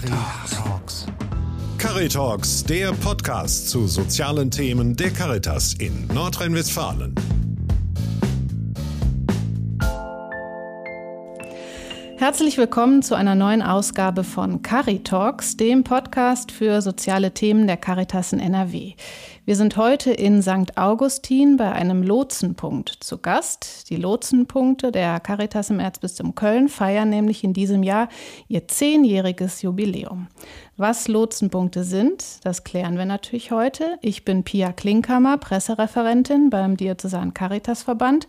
Caritalks. Caritalks, der Podcast zu sozialen Themen der Caritas in Nordrhein-Westfalen. Herzlich willkommen zu einer neuen Ausgabe von Caritalks, dem Podcast für soziale Themen der Caritas in NRW. Wir sind heute in St. Augustin bei einem Lotsenpunkt zu Gast. Die Lotsenpunkte der Caritas im Erzbistum Köln feiern nämlich in diesem Jahr ihr zehnjähriges Jubiläum. Was Lotsenpunkte sind, das klären wir natürlich heute. Ich bin Pia Klinkhammer, Pressereferentin beim Diözesan Caritas Verband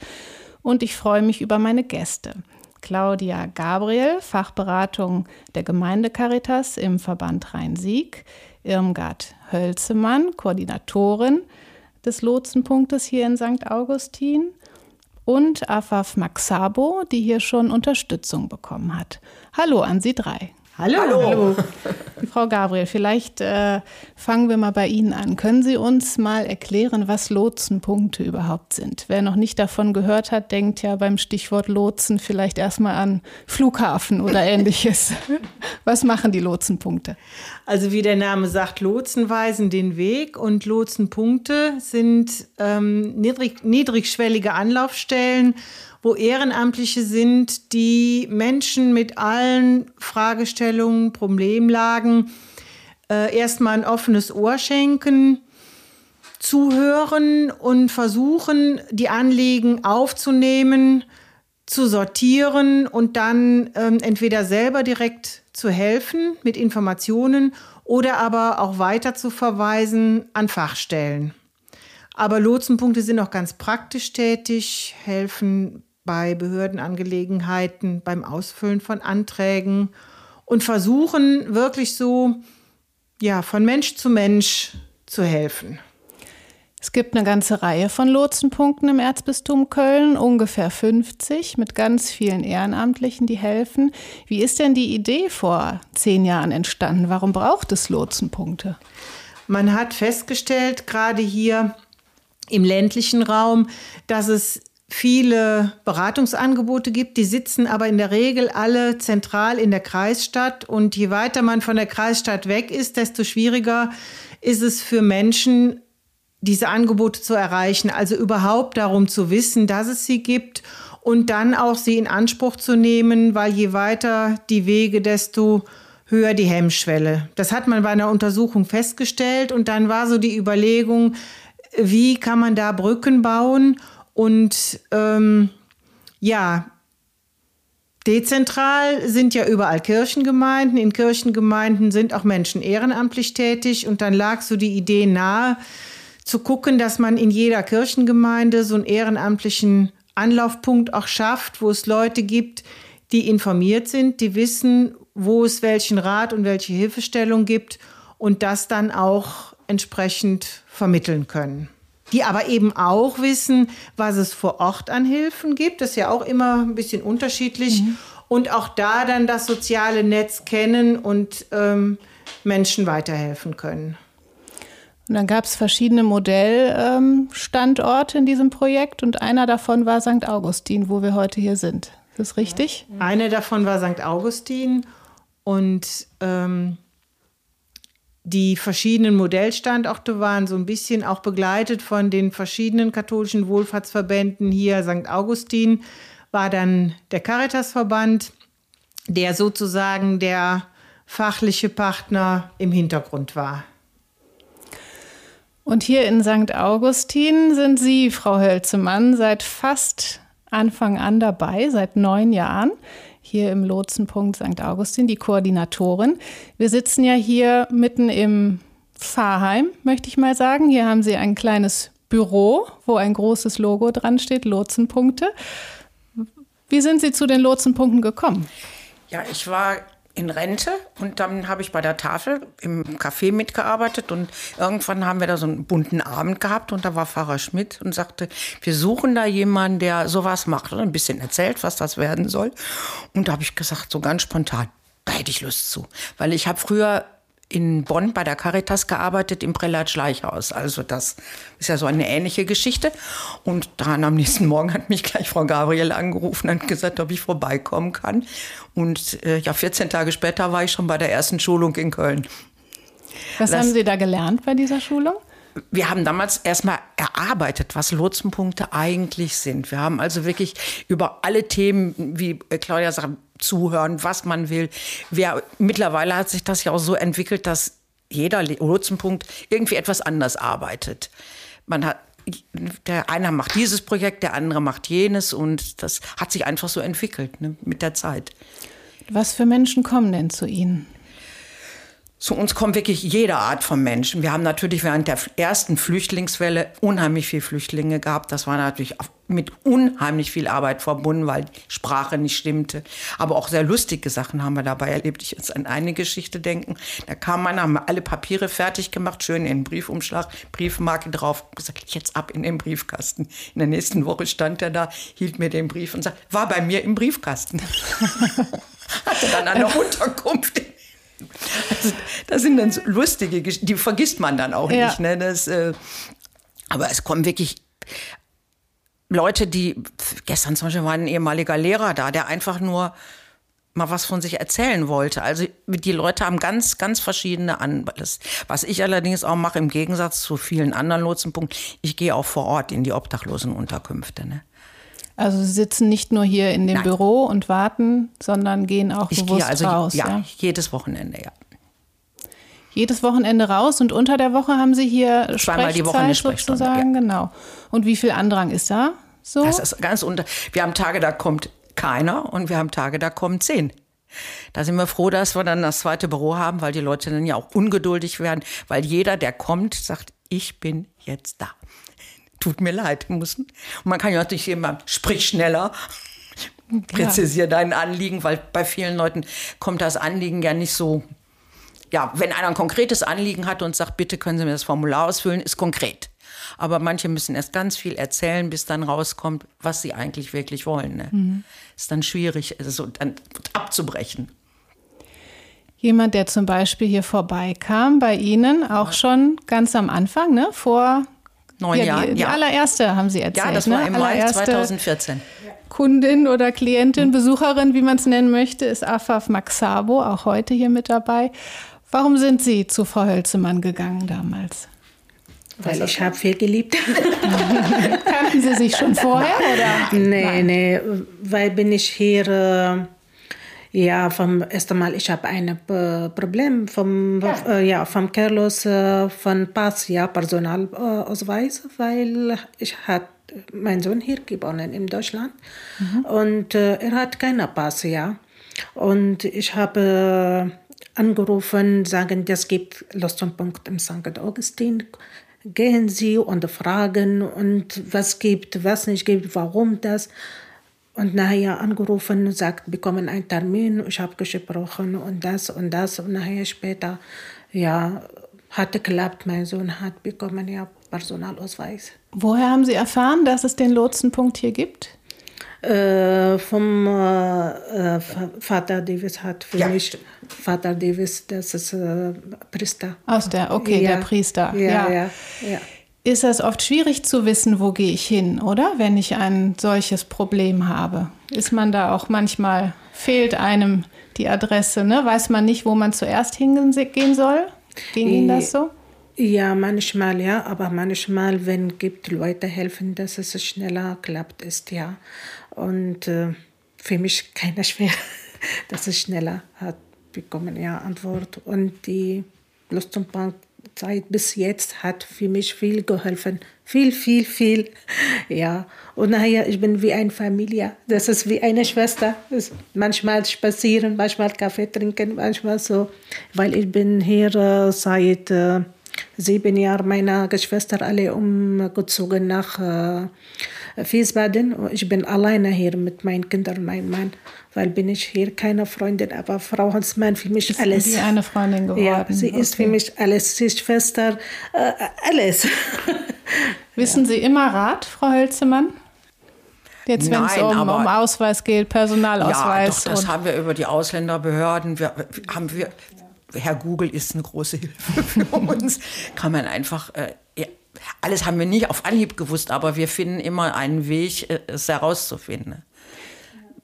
und ich freue mich über meine Gäste. Claudia Gabriel, Fachberatung der Gemeinde Caritas im Verband Rhein-Sieg, Irmgard Hölzemann, Koordinatorin des Lotsenpunktes hier in St. Augustin und Afaf Maxabo, die hier schon Unterstützung bekommen hat. Hallo an Sie drei. Hallo. Hallo. Frau Gabriel, vielleicht äh, fangen wir mal bei Ihnen an. Können Sie uns mal erklären, was Lotsenpunkte überhaupt sind? Wer noch nicht davon gehört hat, denkt ja beim Stichwort Lotsen vielleicht erstmal an Flughafen oder ähnliches. was machen die Lotsenpunkte? Also wie der Name sagt, Lotsen weisen den Weg und Lotsenpunkte sind ähm, niedrig, niedrigschwellige Anlaufstellen wo Ehrenamtliche sind, die Menschen mit allen Fragestellungen, Problemlagen äh, erstmal ein offenes Ohr schenken, zuhören und versuchen, die Anliegen aufzunehmen, zu sortieren und dann ähm, entweder selber direkt zu helfen mit Informationen oder aber auch weiter zu verweisen an Fachstellen. Aber Lotsenpunkte sind auch ganz praktisch tätig, helfen bei Behördenangelegenheiten, beim Ausfüllen von Anträgen und versuchen wirklich so, ja, von Mensch zu Mensch zu helfen. Es gibt eine ganze Reihe von Lotsenpunkten im Erzbistum Köln, ungefähr 50, mit ganz vielen Ehrenamtlichen, die helfen. Wie ist denn die Idee vor zehn Jahren entstanden? Warum braucht es Lotsenpunkte? Man hat festgestellt, gerade hier im ländlichen Raum, dass es viele Beratungsangebote gibt. Die sitzen aber in der Regel alle zentral in der Kreisstadt. Und je weiter man von der Kreisstadt weg ist, desto schwieriger ist es für Menschen, diese Angebote zu erreichen. Also überhaupt darum zu wissen, dass es sie gibt und dann auch sie in Anspruch zu nehmen, weil je weiter die Wege, desto höher die Hemmschwelle. Das hat man bei einer Untersuchung festgestellt und dann war so die Überlegung, wie kann man da Brücken bauen und ähm, ja, dezentral sind ja überall Kirchengemeinden. In Kirchengemeinden sind auch Menschen ehrenamtlich tätig. Und dann lag so die Idee nahe, zu gucken, dass man in jeder Kirchengemeinde so einen ehrenamtlichen Anlaufpunkt auch schafft, wo es Leute gibt, die informiert sind, die wissen, wo es welchen Rat und welche Hilfestellung gibt und das dann auch entsprechend vermitteln können die aber eben auch wissen, was es vor Ort an Hilfen gibt. Das ist ja auch immer ein bisschen unterschiedlich. Mhm. Und auch da dann das soziale Netz kennen und ähm, Menschen weiterhelfen können. Und dann gab es verschiedene Modellstandorte ähm, in diesem Projekt und einer davon war St. Augustin, wo wir heute hier sind. Ist das richtig? Einer davon war St. Augustin und ähm, die verschiedenen Modellstandorte waren so ein bisschen auch begleitet von den verschiedenen katholischen Wohlfahrtsverbänden. Hier St. Augustin war dann der Caritasverband, der sozusagen der fachliche Partner im Hintergrund war. Und hier in St. Augustin sind Sie, Frau Hölzemann, seit fast Anfang an dabei, seit neun Jahren hier im Lotsenpunkt St. Augustin, die Koordinatorin. Wir sitzen ja hier mitten im Pfarrheim, möchte ich mal sagen. Hier haben Sie ein kleines Büro, wo ein großes Logo dran steht, Lotsenpunkte. Wie sind Sie zu den Lotsenpunkten gekommen? Ja, ich war in Rente und dann habe ich bei der Tafel im Café mitgearbeitet und irgendwann haben wir da so einen bunten Abend gehabt und da war Pfarrer Schmidt und sagte, wir suchen da jemanden, der sowas macht und ein bisschen erzählt, was das werden soll. Und da habe ich gesagt, so ganz spontan, da hätte ich Lust zu, weil ich habe früher in Bonn bei der Caritas gearbeitet im Prälat Schleichhaus. Also das ist ja so eine ähnliche Geschichte. Und dann am nächsten Morgen hat mich gleich Frau Gabriel angerufen und gesagt, ob ich vorbeikommen kann. Und äh, ja, 14 Tage später war ich schon bei der ersten Schulung in Köln. Was das, haben Sie da gelernt bei dieser Schulung? Wir haben damals erstmal erarbeitet, was Lotsenpunkte eigentlich sind. Wir haben also wirklich über alle Themen, wie Claudia sagt, zuhören, was man will. Wer, mittlerweile hat sich das ja auch so entwickelt, dass jeder Lotsenpunkt irgendwie etwas anders arbeitet. Man hat der eine macht dieses Projekt, der andere macht jenes und das hat sich einfach so entwickelt ne, mit der Zeit. Was für Menschen kommen denn zu Ihnen? Zu uns kommt wirklich jede Art von Menschen. Wir haben natürlich während der ersten Flüchtlingswelle unheimlich viele Flüchtlinge gehabt. Das war natürlich mit unheimlich viel Arbeit verbunden, weil die Sprache nicht stimmte. Aber auch sehr lustige Sachen haben wir dabei erlebt. Ich jetzt an eine Geschichte denken. Da kam man, haben alle Papiere fertig gemacht, schön in den Briefumschlag, Briefmarke drauf, gesagt, jetzt ab in den Briefkasten. In der nächsten Woche stand er da, hielt mir den Brief und sagt, war bei mir im Briefkasten. Hatte dann eine Unterkunft also, das sind dann so lustige Geschichten, die vergisst man dann auch ja. nicht. Ne? Das, äh, aber es kommen wirklich Leute, die, gestern zum Beispiel war ein ehemaliger Lehrer da, der einfach nur mal was von sich erzählen wollte. Also die Leute haben ganz, ganz verschiedene Anlässe. Was ich allerdings auch mache, im Gegensatz zu vielen anderen Lotsenpunkten, ich gehe auch vor Ort in die Obdachlosenunterkünfte. Ne? Also Sie sitzen nicht nur hier in dem Nein. Büro und warten, sondern gehen auch ich bewusst gehe also, raus. Ja, ja, jedes Wochenende, ja. Jedes Wochenende raus und unter der Woche haben Sie hier Zweimal die Woche eine Sprechstunde, sozusagen, ja. genau. Und wie viel Andrang ist da so? Das ist ganz unter. Wir haben Tage, da kommt keiner und wir haben Tage, da kommen zehn. Da sind wir froh, dass wir dann das zweite Büro haben, weil die Leute dann ja auch ungeduldig werden, weil jeder, der kommt, sagt, ich bin jetzt da tut mir leid. Müssen. Und man kann ja natürlich immer, sprich schneller, präzisiere ja. dein Anliegen, weil bei vielen Leuten kommt das Anliegen ja nicht so. Ja, wenn einer ein konkretes Anliegen hat und sagt, bitte können Sie mir das Formular ausfüllen, ist konkret. Aber manche müssen erst ganz viel erzählen, bis dann rauskommt, was sie eigentlich wirklich wollen. Ne? Mhm. Ist dann schwierig, also dann abzubrechen. Jemand, der zum Beispiel hier vorbeikam bei Ihnen, auch schon ganz am Anfang, ne? vor neun ja, Jahren. Die, die allererste haben Sie erzählt. Ja, das war ne? im Mai 2014. Kundin oder Klientin, Besucherin, wie man es nennen möchte, ist Afaf Maxabo, auch heute hier mit dabei. Warum sind Sie zu Frau Hölzemann gegangen damals? Weil ich habe viel geliebt. Kannten Sie sich schon vorher? Oder? Nee, Nein. nee, weil bin ich hier... Äh ja, vom ersten Mal, ich habe ein Problem vom, ja. Äh, ja, vom Carlos äh, von Pass, ja, Personalausweis, weil ich hat mein Sohn hier geboren in Deutschland mhm. und äh, er hat keinen Pass, ja. Und ich habe angerufen, sagen, das gibt Lostpunkt im St. Augustin. Gehen Sie und fragen und was gibt, was nicht gibt, warum das. Und nachher angerufen und sagt, bekommen einen Termin. Ich habe gesprochen und das und das. Und nachher später, ja, hat geklappt. Mein Sohn hat bekommen ja Personalausweis. Woher haben Sie erfahren, dass es den Lotsenpunkt hier gibt? Äh, vom äh, äh Vater Davis hat für ja. mich Vater Davis, das ist äh, Priester. Aus der, okay, ja. der Priester. Ja, ja, ja. ja ist es oft schwierig zu wissen, wo gehe ich hin, oder? Wenn ich ein solches Problem habe. Ist man da auch manchmal, fehlt einem die Adresse, ne? Weiß man nicht, wo man zuerst hingehen soll? Ging Ihnen das so? Ja, manchmal ja, aber manchmal, wenn gibt Leute helfen, dass es schneller klappt, ist ja. Und äh, für mich keiner schwer, dass es schneller hat bekommen, ja, Antwort. Und die Lust und Bank Zeit bis jetzt hat für mich viel geholfen. Viel, viel, viel. Ja. Und nachher, ich bin wie eine Familie. Das ist wie eine Schwester. manchmal spazieren, manchmal Kaffee trinken, manchmal so. Weil ich bin hier äh, seit äh, sieben Jahren, meine Geschwister alle umgezogen nach äh, Wiesbaden. Ich bin alleine hier mit meinen Kindern meinem Mann, weil bin ich hier keine Freundin, aber Frau Hansmann für mich ist alles. Sie eine Freundin geworden? Ja, sie okay. ist für mich alles. Sie ist Schwester, äh, alles. Wissen Sie immer Rat, Frau Hölzemann? Jetzt, wenn es um, um, Ausweis geht, Personalausweis. Ja, doch, das haben wir über die Ausländerbehörden. Wir, haben wir Herr Google ist eine große Hilfe für uns. Kann man einfach, äh, ja, alles haben wir nicht auf Anhieb gewusst, aber wir finden immer einen Weg, äh, es herauszufinden.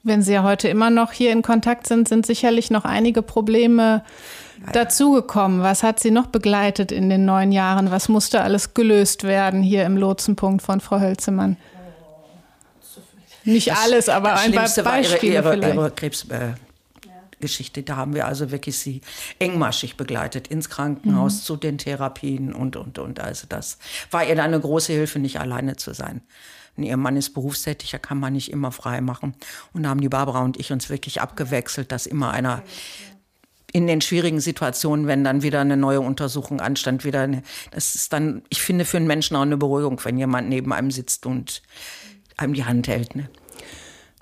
Wenn Sie ja heute immer noch hier in Kontakt sind, sind sicherlich noch einige Probleme dazugekommen. Was hat Sie noch begleitet in den neun Jahren? Was musste alles gelöst werden hier im Lotsenpunkt von Frau Hölzemann? Nicht das, alles, aber ein paar Beispiele war ihre, ihre, ihre Krebsgeschichte. Äh, da haben wir also wirklich sie engmaschig begleitet ins Krankenhaus mhm. zu den Therapien und und und. Also das war ihr dann eine große Hilfe, nicht alleine zu sein. Und ihr Mann ist berufstätig, da kann man nicht immer frei machen. Und da haben die Barbara und ich uns wirklich abgewechselt, dass immer einer in den schwierigen Situationen, wenn dann wieder eine neue Untersuchung anstand, wieder eine, das ist dann, ich finde für einen Menschen auch eine Beruhigung, wenn jemand neben einem sitzt und einem die Hand hält. Ne?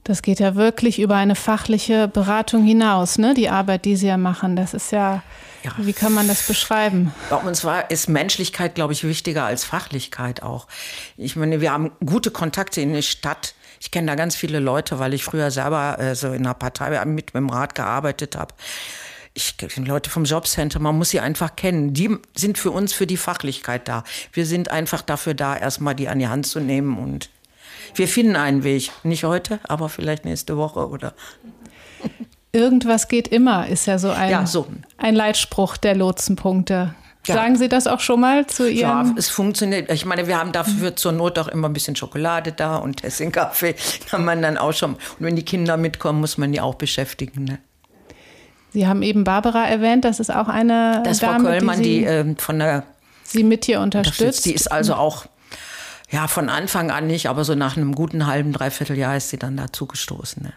Das geht ja wirklich über eine fachliche Beratung hinaus, ne? Die Arbeit, die Sie ja machen. Das ist ja, ja. wie kann man das beschreiben? Bei uns war, ist Menschlichkeit, glaube ich, wichtiger als Fachlichkeit auch. Ich meine, wir haben gute Kontakte in der Stadt. Ich kenne da ganz viele Leute, weil ich früher selber äh, so in einer Partei mit, mit dem Rat gearbeitet habe ich kenne Leute vom Jobcenter, man muss sie einfach kennen. Die sind für uns für die Fachlichkeit da. Wir sind einfach dafür da, erstmal die an die Hand zu nehmen und wir finden einen Weg. Nicht heute, aber vielleicht nächste Woche oder. Irgendwas geht immer, ist ja so ein, ja, so. ein Leitspruch der Lotsenpunkte. Ja. Sagen Sie das auch schon mal zu Ihren? Ja, es funktioniert. Ich meine, wir haben dafür zur Not auch immer ein bisschen Schokolade da und Tessin Kaffee. Kann man dann auch schon. Und wenn die Kinder mitkommen, muss man die auch beschäftigen. Ne? Sie haben eben Barbara erwähnt, das ist auch eine das Dame, Frau Köllmann, die, Sie, die äh, von der Sie mit hier unterstützt. unterstützt. Die ist also auch ja von Anfang an nicht, aber so nach einem guten halben Dreivierteljahr ist sie dann dazu gestoßen. Ne?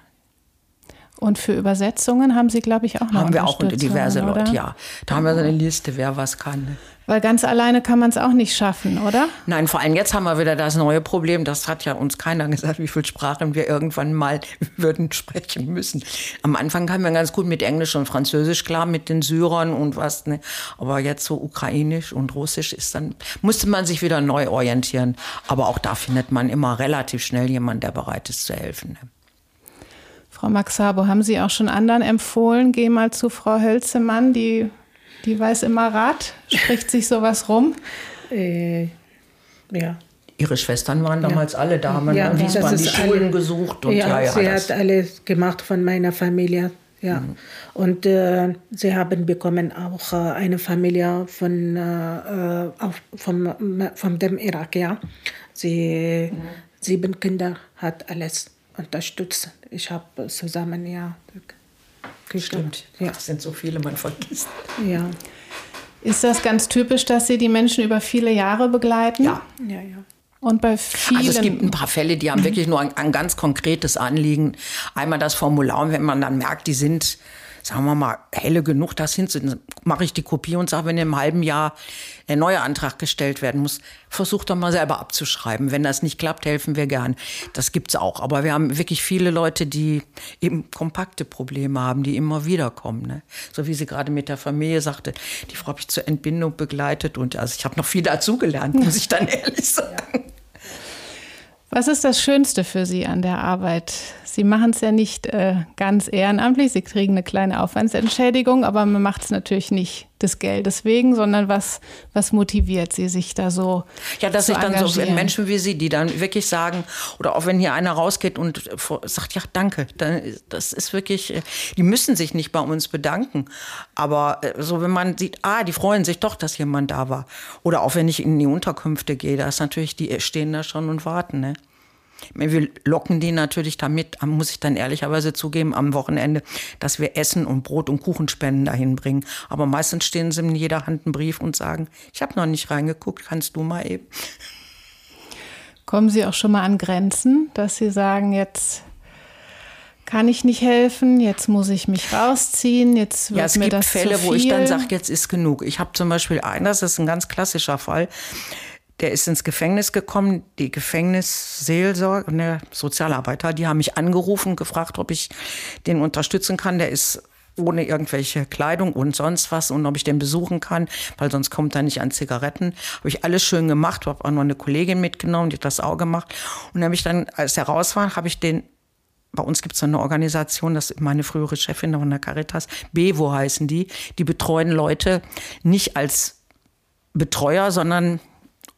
Und für Übersetzungen haben Sie, glaube ich, auch noch Haben wir auch diverse oder? Leute, ja. Da haben wir so eine Liste, wer was kann. Weil ganz alleine kann man es auch nicht schaffen, oder? Nein, vor allem jetzt haben wir wieder das neue Problem. Das hat ja uns keiner gesagt, wie viele Sprachen wir irgendwann mal würden sprechen müssen. Am Anfang kamen wir ganz gut mit Englisch und Französisch klar, mit den Syrern und was. Ne? Aber jetzt so Ukrainisch und Russisch ist dann, musste man sich wieder neu orientieren. Aber auch da findet man immer relativ schnell jemanden, der bereit ist zu helfen. Ne? Frau Maxabo, haben Sie auch schon anderen empfohlen, geh mal zu Frau Hölzemann, die die weiß immer Rat. Spricht sich sowas rum? Äh, ja. Ihre Schwestern waren damals ja. alle da, haben ja, in Wiesbaden die Schulen alle, gesucht. Und ja, ja, sie hat alles gemacht von meiner Familie. Ja. Mhm. Und äh, sie haben bekommen auch äh, eine Familie von, äh, äh auf, vom, von dem Irak. Ja. Sie, mhm. Sieben Kinder hat alles unterstützt. Ich habe zusammen ja Stimmt, ja. Das sind so viele, man vergisst. Ja. Ist das ganz typisch, dass Sie die Menschen über viele Jahre begleiten? Ja. Ja, ja. Und bei vielen. Also es gibt ein paar Fälle, die haben wirklich nur ein, ein ganz konkretes Anliegen. Einmal das Formular, und wenn man dann merkt, die sind sagen wir mal, helle genug, das hinzusetzen, mache ich die Kopie und sage, wenn im halben Jahr ein neuer Antrag gestellt werden muss, versuch doch mal selber abzuschreiben. Wenn das nicht klappt, helfen wir gern. Das gibt's auch. Aber wir haben wirklich viele Leute, die eben kompakte Probleme haben, die immer wieder kommen. Ne? So wie sie gerade mit der Familie sagte, die Frau habe ich zur Entbindung begleitet und also ich habe noch viel dazugelernt, muss ich dann ehrlich sagen. Was ist das Schönste für Sie an der Arbeit? Sie machen es ja nicht äh, ganz ehrenamtlich. Sie kriegen eine kleine Aufwandsentschädigung, aber man macht es natürlich nicht des Geldes wegen, sondern was, was motiviert Sie, sich da so Ja, dass ich dann so Menschen wie Sie, die dann wirklich sagen, oder auch wenn hier einer rausgeht und sagt, ja, danke, dann, das ist wirklich, äh, die müssen sich nicht bei uns bedanken. Aber äh, so, wenn man sieht, ah, die freuen sich doch, dass jemand da war. Oder auch wenn ich in die Unterkünfte gehe, da ist natürlich, die stehen da schon und warten, ne? Wir locken die natürlich damit, muss ich dann ehrlicherweise zugeben, am Wochenende, dass wir Essen und Brot und Kuchenspenden dahin bringen. Aber meistens stehen sie in jeder Hand einen Brief und sagen, ich habe noch nicht reingeguckt, kannst du mal eben. Kommen Sie auch schon mal an Grenzen, dass Sie sagen, jetzt kann ich nicht helfen, jetzt muss ich mich rausziehen, jetzt wird ja, es mir gibt das Fälle, wo ich dann sage, jetzt ist genug. Ich habe zum Beispiel einen, das ist ein ganz klassischer Fall der ist ins Gefängnis gekommen. Die Gefängnisseelsorge, ne, Sozialarbeiter, die haben mich angerufen, gefragt, ob ich den unterstützen kann. Der ist ohne irgendwelche Kleidung und sonst was und ob ich den besuchen kann, weil sonst kommt er nicht an Zigaretten. Habe ich alles schön gemacht, habe auch noch eine Kollegin mitgenommen, die hat das auch gemacht. Und habe ich dann, als er raus war, habe ich den bei uns gibt es eine Organisation, das ist meine frühere Chefin von der Caritas, Bevo heißen die, die betreuen Leute nicht als Betreuer, sondern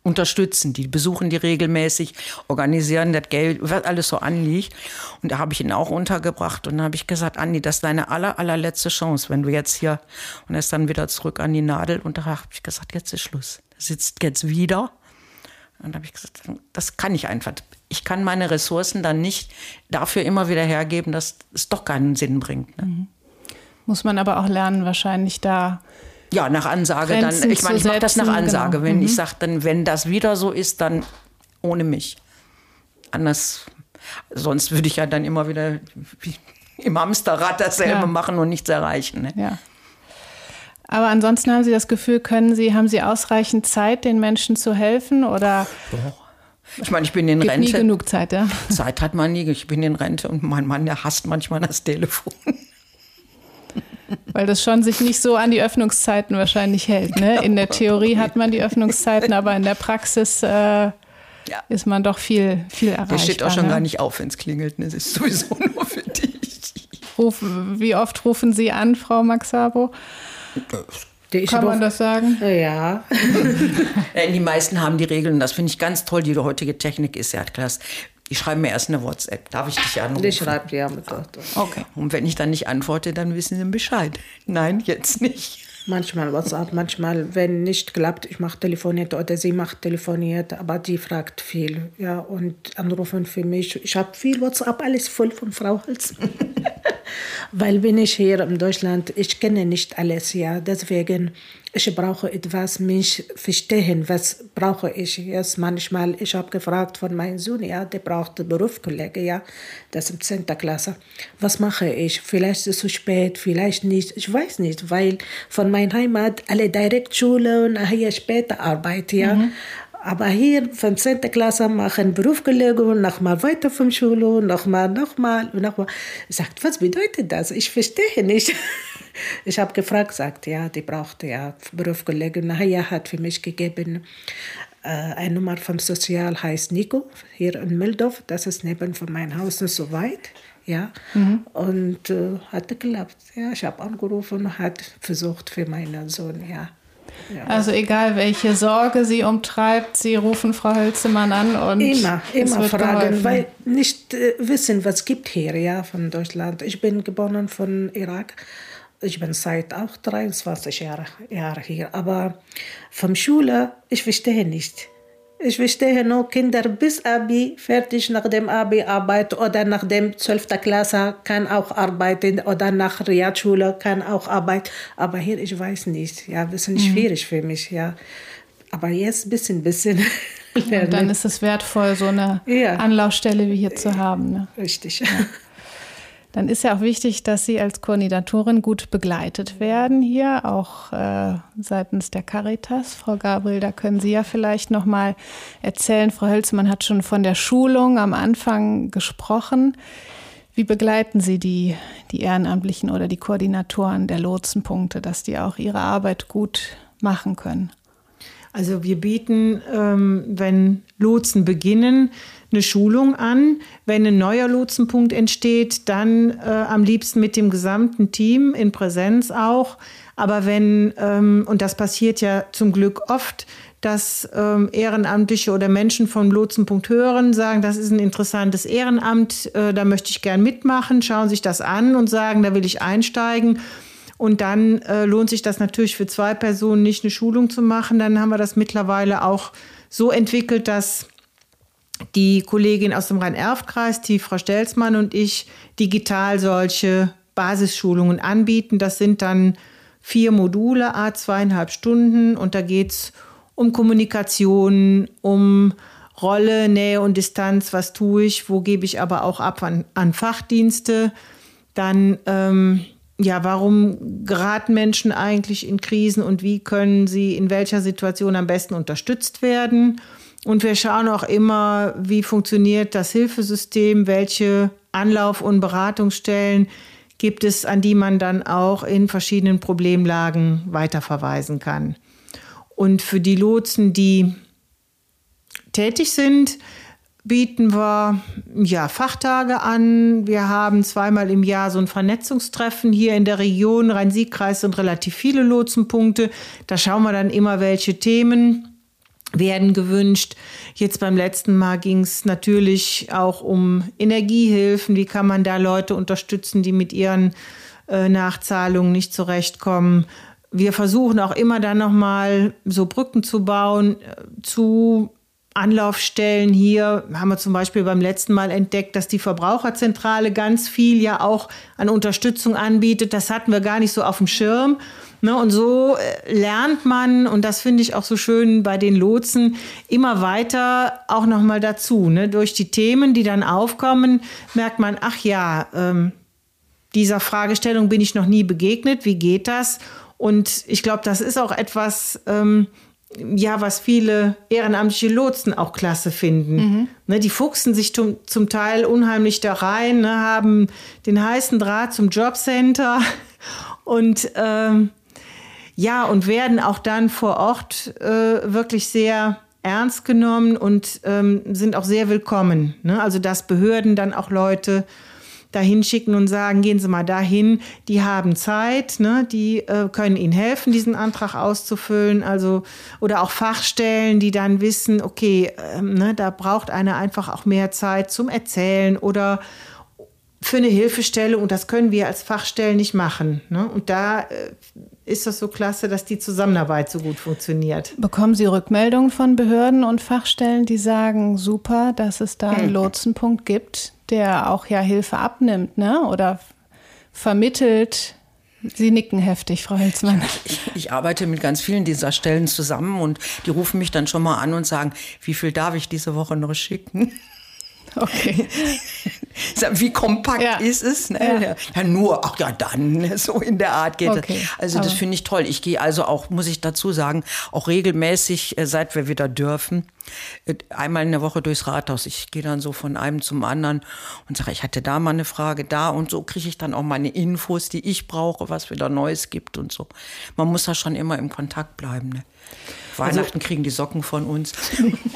unterstützen. Die besuchen die regelmäßig, organisieren das Geld, was alles so anliegt. Und da habe ich ihn auch untergebracht und habe ich gesagt, Andi, das ist deine aller, allerletzte Chance, wenn du jetzt hier und er ist dann wieder zurück an die Nadel und da habe ich gesagt, jetzt ist Schluss. Er sitzt jetzt wieder. Und da habe ich gesagt, das kann ich einfach. Ich kann meine Ressourcen dann nicht dafür immer wieder hergeben, dass es doch keinen Sinn bringt. Ne? Mhm. Muss man aber auch lernen, wahrscheinlich da ja, nach Ansage Grenzen dann. Ich meine, ich mache das nach Ansage. Genau. Wenn mhm. ich sage, dann, wenn das wieder so ist, dann ohne mich. Anders, sonst würde ich ja dann immer wieder im Hamsterrad dasselbe ja. machen und nichts erreichen. Ne? Ja. Aber ansonsten haben Sie das Gefühl, können Sie, haben Sie ausreichend Zeit, den Menschen zu helfen oder? Ich meine, ich bin in Gibt Rente. Nie genug Zeit, ja. Zeit hat man nie. Ich bin in Rente und mein Mann, der hasst manchmal das Telefon. Weil das schon sich nicht so an die Öffnungszeiten wahrscheinlich hält. Ne? In der Theorie hat man die Öffnungszeiten, aber in der Praxis äh, ja. ist man doch viel, viel erreichbar. Der steht auch schon ne? gar nicht auf, wenn es klingelt. Ne? Es ist sowieso nur für dich. Rufen, wie oft rufen Sie an, Frau Maxabo? Kann man das sagen? Ja. die meisten haben die Regeln das finde ich ganz toll. Die heutige Technik ist ja klasse. Die schreiben mir erst eine WhatsApp. Darf ich dich anrufen? Ich schreibe ja mit Tochter. Okay. Und wenn ich dann nicht antworte, dann wissen sie Bescheid. Nein, jetzt nicht. Manchmal WhatsApp, manchmal, wenn nicht klappt, ich mache telefoniert oder sie macht telefoniert, aber die fragt viel. Ja, und anrufen für mich. Ich habe viel WhatsApp, alles voll von Frau Holz. Weil bin ich hier in Deutschland, ich kenne nicht alles, ja. Deswegen ich brauche etwas, mich verstehen, was brauche ich jetzt manchmal. Ich habe gefragt von meinem Sohn, ja, der braucht Berufskollege, ja, das ist 10. Klasse. Was mache ich? Vielleicht ist es zu spät, vielleicht nicht. Ich weiß nicht, weil von meiner Heimat alle Direktschule und hier später Arbeit, ja. Mhm. Aber hier von 10. Klasse machen Berufskollege und nochmal weiter vom Schule, nochmal, nochmal, nochmal. Sagt, was bedeutet das? Ich verstehe nicht. Ich habe gefragt, sagt ja, die brauchte ja Berufskollegen. Nachher hat für mich gegeben äh, eine Nummer vom Sozial, heißt Nico, hier in Mildorf. Das ist neben von meinem Haus nicht so weit. Ja, mhm. und äh, hat geklappt. Ja, ich habe angerufen und hat versucht für meinen Sohn, ja. Ja. Also egal, welche Sorge Sie umtreibt, Sie rufen Frau Hölzemann an und immer, immer fragen, geholfen. weil nicht äh, wissen, was gibt hier, ja, von Deutschland. Ich bin geboren von Irak ich bin seit auch 23 Jahren Jahre hier, aber vom Schule, ich verstehe nicht. Ich verstehe nur Kinder bis Abi fertig nach dem Abi arbeiten oder nach dem 12. Klasse kann auch arbeiten oder nach Realschule kann auch arbeiten. Aber hier, ich weiß nicht. Ja, ein bisschen mhm. schwierig für mich, ja. Aber jetzt ein bisschen, bisschen. Und dann ist es wertvoll, so eine ja. Anlaufstelle wie hier zu haben. Ne? Richtig. Ja. Dann ist ja auch wichtig, dass Sie als Koordinatorin gut begleitet werden hier, auch äh, seitens der Caritas. Frau Gabriel, da können Sie ja vielleicht noch mal erzählen. Frau Hölzmann hat schon von der Schulung am Anfang gesprochen. Wie begleiten Sie die, die Ehrenamtlichen oder die Koordinatoren der Lotsenpunkte, dass die auch ihre Arbeit gut machen können? Also wir bieten, ähm, wenn Lotsen beginnen, eine Schulung an. Wenn ein neuer Lotsenpunkt entsteht, dann äh, am liebsten mit dem gesamten Team in Präsenz auch. Aber wenn, ähm, und das passiert ja zum Glück oft, dass ähm, Ehrenamtliche oder Menschen vom Lotsenpunkt hören, sagen, das ist ein interessantes Ehrenamt, äh, da möchte ich gern mitmachen, schauen sich das an und sagen, da will ich einsteigen. Und dann äh, lohnt sich das natürlich für zwei Personen nicht eine Schulung zu machen. Dann haben wir das mittlerweile auch so entwickelt, dass die Kollegin aus dem Rhein-Erft-Kreis, die Frau Stelzmann und ich digital solche Basisschulungen anbieten. Das sind dann vier Module, a zweieinhalb Stunden und da geht es um Kommunikation, um Rolle, Nähe und Distanz, was tue ich, wo gebe ich aber auch ab an, an Fachdienste. Dann, ähm, ja, warum geraten Menschen eigentlich in Krisen und wie können sie in welcher Situation am besten unterstützt werden? Und wir schauen auch immer, wie funktioniert das Hilfesystem, welche Anlauf- und Beratungsstellen gibt es, an die man dann auch in verschiedenen Problemlagen weiterverweisen kann. Und für die Lotsen, die tätig sind, bieten wir ja, Fachtage an. Wir haben zweimal im Jahr so ein Vernetzungstreffen hier in der Region. Rhein-Sieg-Kreis sind relativ viele Lotsenpunkte. Da schauen wir dann immer, welche Themen werden gewünscht. Jetzt beim letzten Mal ging es natürlich auch um Energiehilfen. Wie kann man da Leute unterstützen, die mit ihren äh, Nachzahlungen nicht zurechtkommen? Wir versuchen auch immer dann nochmal so Brücken zu bauen äh, zu Anlaufstellen hier haben wir zum Beispiel beim letzten Mal entdeckt, dass die Verbraucherzentrale ganz viel ja auch an Unterstützung anbietet. Das hatten wir gar nicht so auf dem Schirm. Ne, und so äh, lernt man, und das finde ich auch so schön bei den Lotsen, immer weiter auch nochmal dazu. Ne? Durch die Themen, die dann aufkommen, merkt man, ach ja, ähm, dieser Fragestellung bin ich noch nie begegnet. Wie geht das? Und ich glaube, das ist auch etwas, ähm, ja, was viele ehrenamtliche Lotsen auch klasse finden. Mhm. Ne, die fuchsen sich zum, zum Teil unheimlich da rein, ne, haben den heißen Draht zum Jobcenter und ähm, ja, und werden auch dann vor Ort äh, wirklich sehr ernst genommen und ähm, sind auch sehr willkommen. Ne? Also dass Behörden dann auch Leute dahin schicken und sagen, gehen Sie mal dahin, die haben Zeit, ne? die äh, können Ihnen helfen, diesen Antrag auszufüllen. Also, oder auch Fachstellen, die dann wissen, okay, ähm, ne, da braucht einer einfach auch mehr Zeit zum Erzählen oder für eine Hilfestellung und das können wir als Fachstellen nicht machen. Ne? Und da äh, ist das so klasse, dass die Zusammenarbeit so gut funktioniert. Bekommen Sie Rückmeldungen von Behörden und Fachstellen, die sagen, super, dass es da einen hm. Lotsenpunkt gibt, der auch ja Hilfe abnimmt, ne? Oder vermittelt. Sie nicken heftig, Frau Helsmann. Ich, ich, arbeite mit ganz vielen dieser Stellen zusammen und die rufen mich dann schon mal an und sagen, wie viel darf ich diese Woche noch schicken? Okay. Wie kompakt ja. ist es? Ne? Ja. ja. nur, ach ja, dann, so in der Art geht okay. es. Also, das finde ich toll. Ich gehe also auch, muss ich dazu sagen, auch regelmäßig, äh, seit wir wieder dürfen, äh, einmal in der Woche durchs Rathaus. Ich gehe dann so von einem zum anderen und sage, ich hatte da mal eine Frage da und so kriege ich dann auch meine Infos, die ich brauche, was wieder Neues gibt und so. Man muss da schon immer im Kontakt bleiben. Ne? Weihnachten also, kriegen die Socken von uns.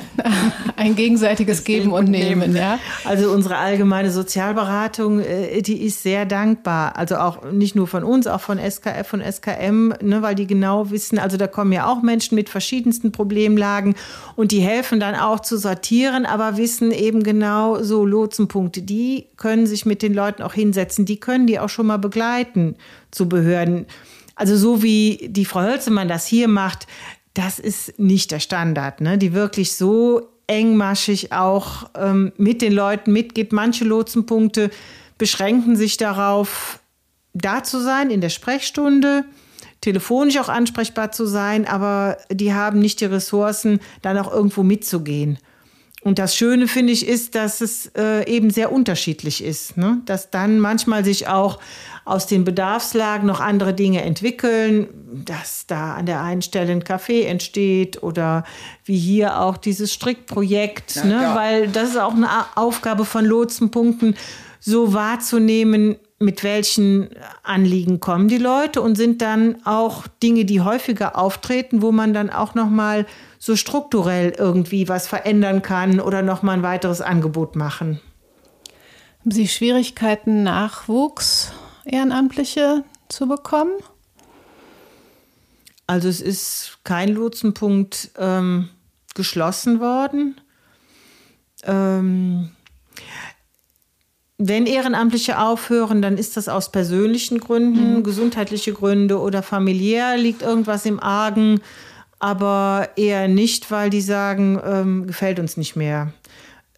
Ein gegenseitiges Geben und Nehmen, ja. Also unsere allgemeine Sozialberatung, äh, die ist sehr dankbar. Also auch nicht nur von uns, auch von SKF und SKM, ne, weil die genau wissen, also da kommen ja auch Menschen mit verschiedensten Problemlagen und die helfen dann auch zu sortieren, aber wissen eben genau so Lotsenpunkte. Die können sich mit den Leuten auch hinsetzen, die können die auch schon mal begleiten zu Behörden. Also so wie die Frau Hölzemann das hier macht, das ist nicht der Standard, ne? die wirklich so engmaschig auch ähm, mit den Leuten mitgeht. Manche Lotsenpunkte beschränken sich darauf, da zu sein in der Sprechstunde, telefonisch auch ansprechbar zu sein, aber die haben nicht die Ressourcen, dann auch irgendwo mitzugehen. Und das Schöne finde ich ist, dass es äh, eben sehr unterschiedlich ist, ne? dass dann manchmal sich auch aus den Bedarfslagen noch andere Dinge entwickeln, dass da an der einen Stelle ein Café entsteht oder wie hier auch dieses Strickprojekt, ja, ne? weil das ist auch eine Aufgabe von Lotsenpunkten, so wahrzunehmen, mit welchen Anliegen kommen die Leute und sind dann auch Dinge, die häufiger auftreten, wo man dann auch noch mal so strukturell irgendwie was verändern kann oder noch mal ein weiteres Angebot machen. Haben Sie Schwierigkeiten, Nachwuchs Ehrenamtliche zu bekommen? Also es ist kein Lotsenpunkt ähm, geschlossen worden. Ähm, wenn Ehrenamtliche aufhören, dann ist das aus persönlichen Gründen, mhm. gesundheitliche Gründe oder familiär liegt irgendwas im Argen, aber eher nicht, weil die sagen, ähm, gefällt uns nicht mehr.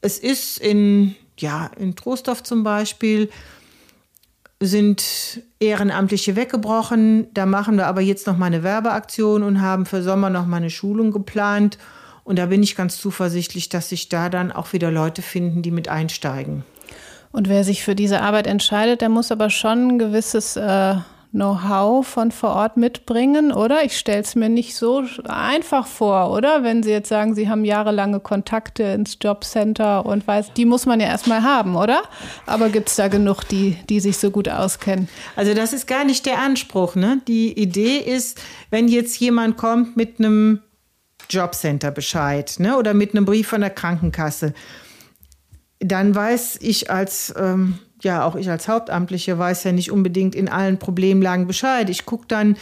Es ist in, ja, in Trostorf zum Beispiel sind Ehrenamtliche weggebrochen. Da machen wir aber jetzt noch mal eine Werbeaktion und haben für Sommer noch mal eine Schulung geplant. Und da bin ich ganz zuversichtlich, dass sich da dann auch wieder Leute finden, die mit einsteigen. Und wer sich für diese Arbeit entscheidet, der muss aber schon ein gewisses äh, Know-how von vor Ort mitbringen, oder? Ich stelle es mir nicht so einfach vor, oder? Wenn Sie jetzt sagen, Sie haben jahrelange Kontakte ins Jobcenter und weiß, die muss man ja erstmal haben, oder? Aber gibt es da genug, die, die sich so gut auskennen? Also das ist gar nicht der Anspruch. Ne? Die Idee ist, wenn jetzt jemand kommt mit einem Jobcenter Bescheid ne? oder mit einem Brief von der Krankenkasse, dann weiß ich als, ähm, ja, auch ich als Hauptamtliche weiß ja nicht unbedingt in allen Problemlagen Bescheid. Ich gucke dann,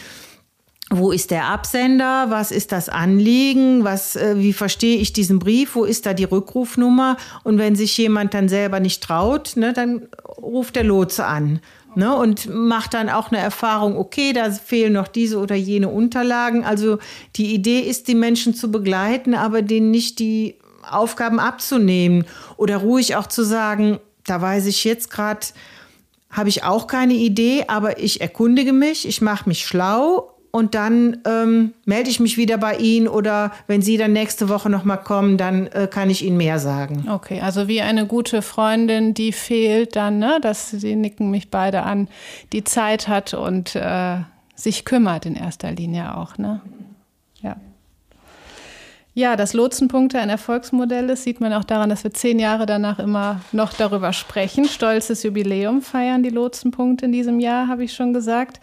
wo ist der Absender? Was ist das Anliegen? Was, äh, wie verstehe ich diesen Brief? Wo ist da die Rückrufnummer? Und wenn sich jemand dann selber nicht traut, ne, dann ruft der Lotse an. Ne, und macht dann auch eine Erfahrung, okay, da fehlen noch diese oder jene Unterlagen. Also die Idee ist, die Menschen zu begleiten, aber denen nicht die Aufgaben abzunehmen oder ruhig auch zu sagen, da weiß ich jetzt gerade, habe ich auch keine Idee, aber ich erkundige mich, ich mache mich schlau und dann ähm, melde ich mich wieder bei Ihnen oder wenn Sie dann nächste Woche nochmal kommen, dann äh, kann ich Ihnen mehr sagen. Okay, also wie eine gute Freundin, die fehlt dann, ne, dass Sie nicken mich beide an, die Zeit hat und äh, sich kümmert in erster Linie auch, ne? Ja. Dass Lotsenpunkte ein Erfolgsmodell ist, sieht man auch daran, dass wir zehn Jahre danach immer noch darüber sprechen. Stolzes Jubiläum feiern die Lotsenpunkte in diesem Jahr, habe ich schon gesagt.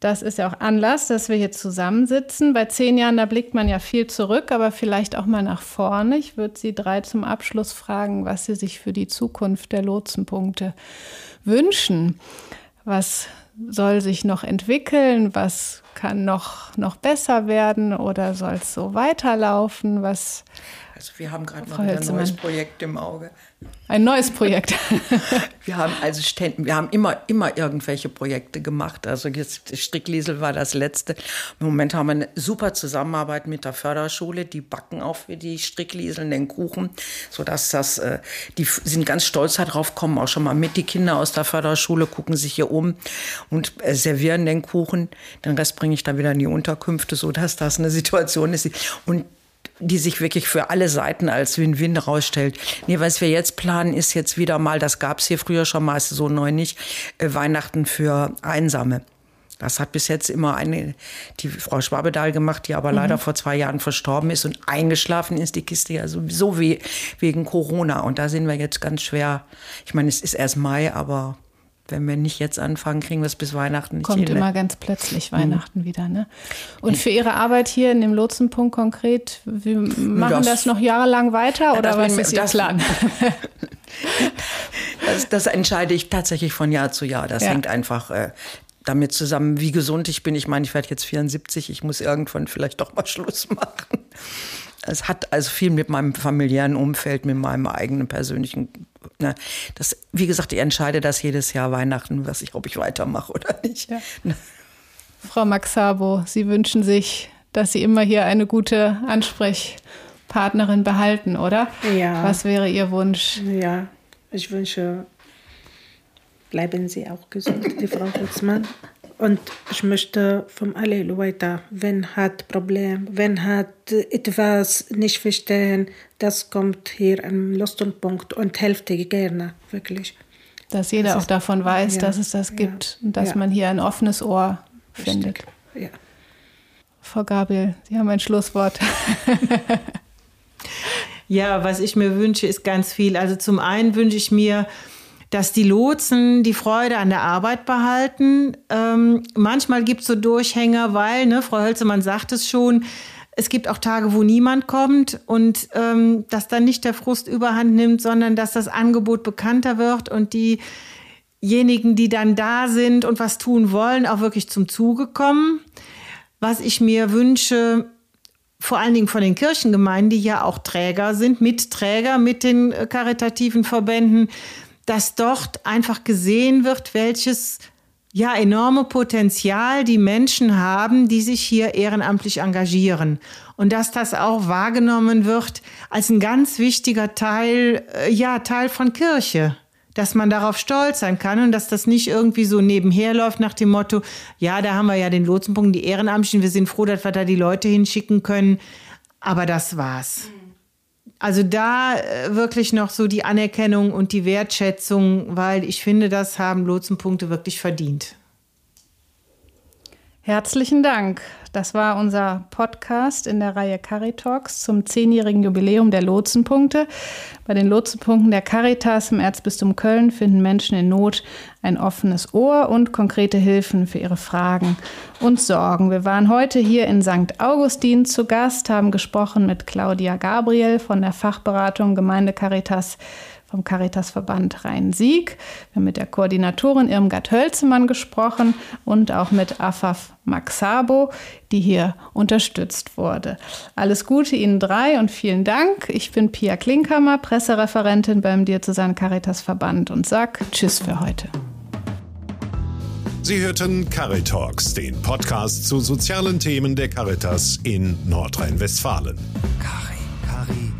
Das ist ja auch Anlass, dass wir hier zusammensitzen. Bei zehn Jahren, da blickt man ja viel zurück, aber vielleicht auch mal nach vorne. Ich würde Sie drei zum Abschluss fragen, was Sie sich für die Zukunft der Lotsenpunkte wünschen. Was soll sich noch entwickeln? Was kann noch, noch besser werden oder soll es so weiterlaufen? Was also wir haben gerade noch ein neues Projekt im Auge. Ein neues Projekt. wir haben also wir haben immer, immer irgendwelche Projekte gemacht. Also jetzt Strickliesel war das letzte. Im Moment haben wir eine super Zusammenarbeit mit der Förderschule. Die backen auch für die Strickliesel den Kuchen, sodass das, äh, die sind ganz stolz darauf, kommen auch schon mal mit. Die Kinder aus der Förderschule gucken sich hier um und äh, servieren den Kuchen. Den Rest bringe ich dann wieder in die Unterkünfte, sodass das eine Situation ist. Und die sich wirklich für alle Seiten als Win-Win herausstellt. Nee, was wir jetzt planen, ist jetzt wieder mal, das gab es hier früher schon mal, ist so neu nicht, äh, Weihnachten für Einsame. Das hat bis jetzt immer eine, die Frau Schwabedahl gemacht, die aber mhm. leider vor zwei Jahren verstorben ist und eingeschlafen ist, die Kiste ja sowieso we wegen Corona. Und da sind wir jetzt ganz schwer. Ich meine, es ist erst Mai, aber wenn wir nicht jetzt anfangen, kriegen wir es bis Weihnachten nicht Kommt hin. immer ganz plötzlich Weihnachten mhm. wieder. Ne? Und für Ihre Arbeit hier in dem Lotsenpunkt konkret, wir machen das, das noch jahrelang weiter oder was ist Ihr Plan? das, das, entscheide ich tatsächlich von Jahr zu Jahr. Das ja. hängt einfach äh, damit zusammen, wie gesund ich bin. Ich meine, ich werde jetzt 74, ich muss irgendwann vielleicht doch mal Schluss machen. Es hat also viel mit meinem familiären Umfeld, mit meinem eigenen persönlichen. Ne, das, wie gesagt, ich entscheide das jedes Jahr Weihnachten, was ich, ob ich weitermache oder nicht. Ja. Ne. Frau Maxabo, Sie wünschen sich, dass Sie immer hier eine gute Ansprechpartnerin behalten, oder? Ja. Was wäre Ihr Wunsch? Ja, ich wünsche, bleiben Sie auch gesund, die Frau Hutzmann. Und ich möchte von allen Leuten, wenn hat Problem, wenn hat etwas nicht verstehen, das kommt hier am Lustpunkt und hilft dir gerne, wirklich. Dass jeder das auch davon weiß, ja, dass es das gibt ja, und dass ja. man hier ein offenes Ohr findet. Ja. Frau Gabriel, Sie haben ein Schlusswort. ja, was ich mir wünsche, ist ganz viel. Also zum einen wünsche ich mir, dass die Lotsen die Freude an der Arbeit behalten. Ähm, manchmal gibt es so Durchhänger, weil, ne, Frau Hölzemann sagt es schon, es gibt auch Tage, wo niemand kommt und ähm, dass dann nicht der Frust überhand nimmt, sondern dass das Angebot bekannter wird und diejenigen, die dann da sind und was tun wollen, auch wirklich zum Zuge kommen. Was ich mir wünsche, vor allen Dingen von den Kirchengemeinden, die ja auch Träger sind, Mitträger mit den äh, karitativen Verbänden, dass dort einfach gesehen wird, welches ja enorme Potenzial die Menschen haben, die sich hier ehrenamtlich engagieren und dass das auch wahrgenommen wird als ein ganz wichtiger Teil äh, ja Teil von Kirche, dass man darauf stolz sein kann und dass das nicht irgendwie so nebenher läuft nach dem Motto, ja, da haben wir ja den Lotsenpunkt, die Ehrenamtlichen, wir sind froh, dass wir da die Leute hinschicken können, aber das war's. Mhm. Also da äh, wirklich noch so die Anerkennung und die Wertschätzung, weil ich finde, das haben Lotsenpunkte wirklich verdient. Herzlichen Dank. Das war unser Podcast in der Reihe Caritalks zum zehnjährigen Jubiläum der Lotsenpunkte. Bei den Lotsenpunkten der Caritas im Erzbistum Köln finden Menschen in Not ein offenes Ohr und konkrete Hilfen für ihre Fragen und Sorgen. Wir waren heute hier in St. Augustin zu Gast, haben gesprochen mit Claudia Gabriel von der Fachberatung Gemeinde Caritas vom Caritasverband Rhein-Sieg. Wir haben mit der Koordinatorin Irmgard Hölzemann gesprochen und auch mit Afaf Maxabo, die hier unterstützt wurde. Alles Gute Ihnen drei und vielen Dank. Ich bin Pia Klinkhammer, Pressereferentin beim Diözesan Caritas Verband und sag Tschüss für heute. Sie hörten Caritalks, den Podcast zu sozialen Themen der Caritas in Nordrhein-Westfalen. Cari, Cari